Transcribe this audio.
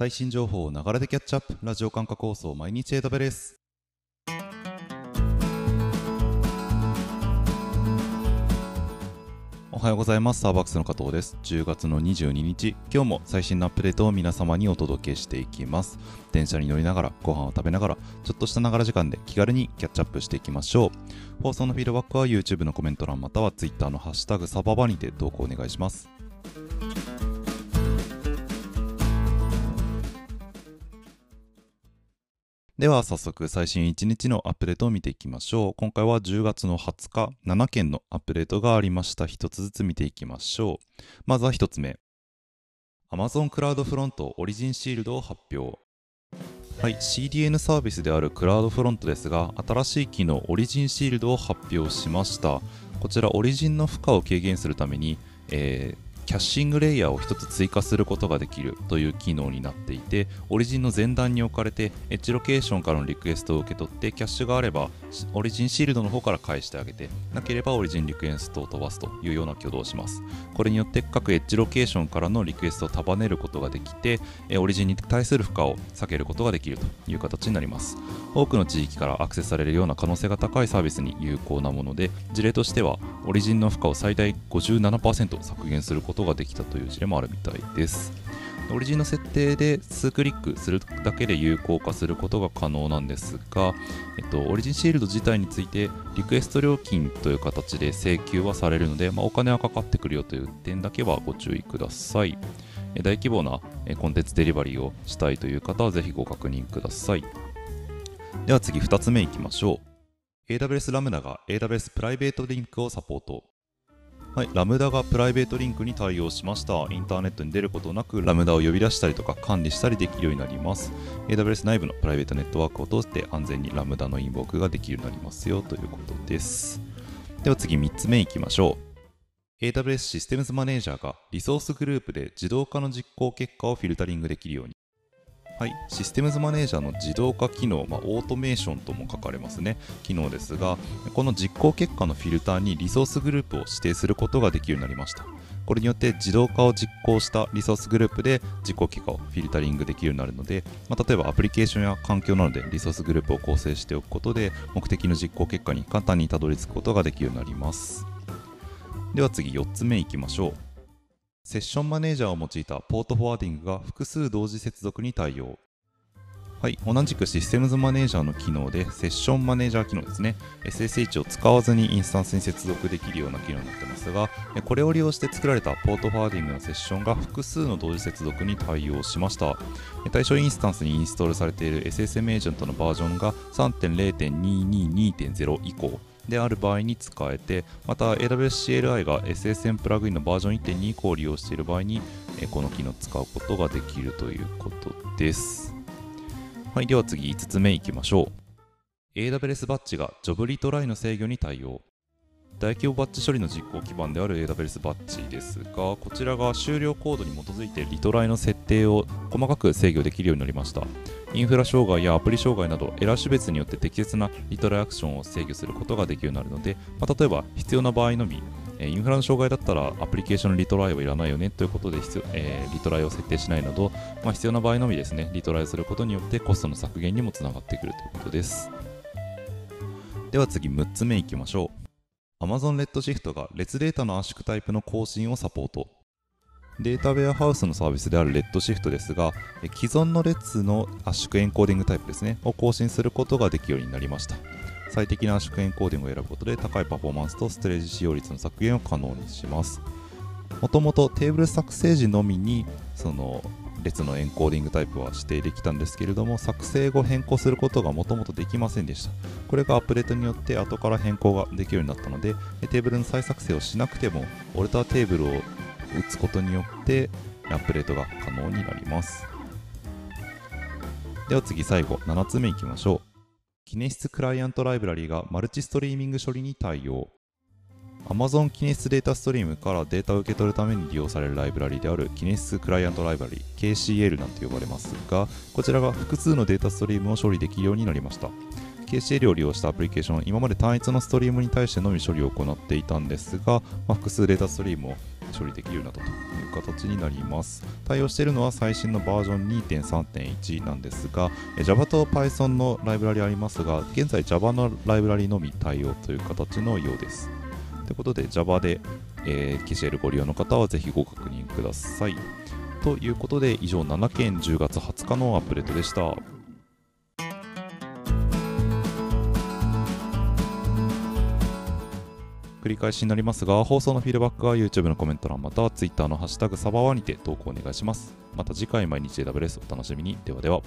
最新情報を流れでキャッチアップ。ラジオ感覚放送毎日エダベです。おはようございます。サーバックスの加藤です。10月の22日。今日も最新のアップデートを皆様にお届けしていきます。電車に乗りながらご飯を食べながらちょっとしたながら時間で気軽にキャッチアップしていきましょう。放送のフィードバックは YouTube のコメント欄または Twitter のハッシュタグサババにて投稿お願いします。では早速最新1日のアップデートを見ていきましょう。今回は10月の20日、7件のアップデートがありました。1つずつ見ていきましょう。まずは1つ目。Amazon クラウドフロントオリジンシールドを発表。はい、CDN サービスであるクラウドフロントですが、新しい機能オリジンシールドを発表しました。こちらオリジンの負荷を軽減するために、えキャッシングレイヤーを1つ追加することができるという機能になっていてオリジンの前段に置かれてエッジロケーションからのリクエストを受け取ってキャッシュがあればオリジンシールドの方から返してあげてなければオリジンリクエストを飛ばすというような挙動をします。これによって各エッジロケーションからのリクエストを束ねることができてオリジンに対する負荷を避けることができるという形になります。多くの地域からアクセスされるような可能性が高いサービスに有効なもので事例としてはオリジンの負荷を最大57%削減することことができたという事例もあるみたいです。オリジンの設定で数クリックするだけで有効化することが可能なんですが、えっと、オリジンシールド自体についてリクエスト料金という形で請求はされるので、まあ、お金はかかってくるよという点だけはご注意ください。大規模なコンテンツデリバリーをしたいという方はぜひご確認ください。では次2つ目いきましょう。AWS ラムダが AWS プライベートリンクをサポート。はい、ラムダがプライベートリンクに対応しました。インターネットに出ることなく、ラムダを呼び出したりとか管理したりできるようになります。AWS 内部のプライベートネットワークを通して安全にラムダのインボークができるようになりますよということです。では次3つ目いきましょう。AWS システムズマネージャーがリソースグループで自動化の実行結果をフィルタリングできるように。はい、システムズマネージャーの自動化機能、まあ、オートメーションとも書かれますね、機能ですが、この実行結果のフィルターにリソースグループを指定することができるようになりました。これによって自動化を実行したリソースグループで実行結果をフィルタリングできるようになるので、まあ、例えばアプリケーションや環境などでリソースグループを構成しておくことで目的の実行結果に簡単にたどり着くことができるようになります。では次4つ目いきましょう。セッションマネージャーを用いたポートフォワーディングが複数同時接続に対応。はい、同じくシステムズマネージャーの機能で、セッションマネージャー機能ですね、SSH を使わずにインスタンスに接続できるような機能になってますが、これを利用して作られたポートフォワーディングのセッションが複数の同時接続に対応しました。対象インスタンスにインストールされている SSM エージェントのバージョンが3.0.222.0以降、である場合に使えて、また AWS CLI が SSM プラグインのバージョン1.2以降を利用している場合に、この機能を使うことができるということです。はい、では次5つ目いきましょう。AWS バッジがジョブリトライの制御に対応。大規模バッチ処理の実行基盤である AWS Batch ですが、こちらが終了コードに基づいてリトライの設定を細かく制御できるようになりました。インフラ障害やアプリ障害などエラー種別によって適切なリトライアクションを制御することができるようになるので、まあ、例えば必要な場合のみ、インフラの障害だったらアプリケーションのリトライはいらないよねということでえー、リトライを設定しないなど、まあ、必要な場合のみですね、リトライすることによってコストの削減にもつながってくるということです。では次6つ目いきましょう。Amazon Redshift が列データの圧縮タイプの更新をサポート。データウェアハウスのサービスであるレッドシフトですが、既存の列の圧縮エンコーディングタイプですね、を更新することができるようになりました。最適な圧縮エンコーディングを選ぶことで高いパフォーマンスとストレージ使用率の削減を可能にします。もともとテーブル作成時のみにその列のエンコーディングタイプは指定できたんですけれども作成後変更することがもともとできませんでした。これがアップデートによって後から変更ができるようになったのでテーブルの再作成をしなくてもオルターテーブルを打つことによってアップデートが可能になります。では次最後7つ目いきましょう。キネシスクライアントライブラリがマルチストリーミング処理に対応。Amazon キネシスデータストリームからデータを受け取るために利用されるライブラリであるキネシスクライアントライブラリ KCL なんて呼ばれますがこちらが複数のデータストリームを処理できるようになりました。KCL を利用したアプリケーションは今まで単一のストリームに対してのみ処理を行っていたんですが、まあ、複数データストリームを処理できるようになったという形になります。対応しているのは最新のバージョン2.3.1なんですが Java と Python のライブラリありますが現在 Java のライブラリのみ対応という形のようです。ということで Java で、えー、KCL ご利用の方はぜひご確認ください。ということで以上7件10月20日のアップデートでした。繰り返しになりますが放送のフィードバックは YouTube のコメント欄または Twitter のハッシュタグサバワにて投稿お願いします。また次回毎日 AWS お楽しみに。ではでは。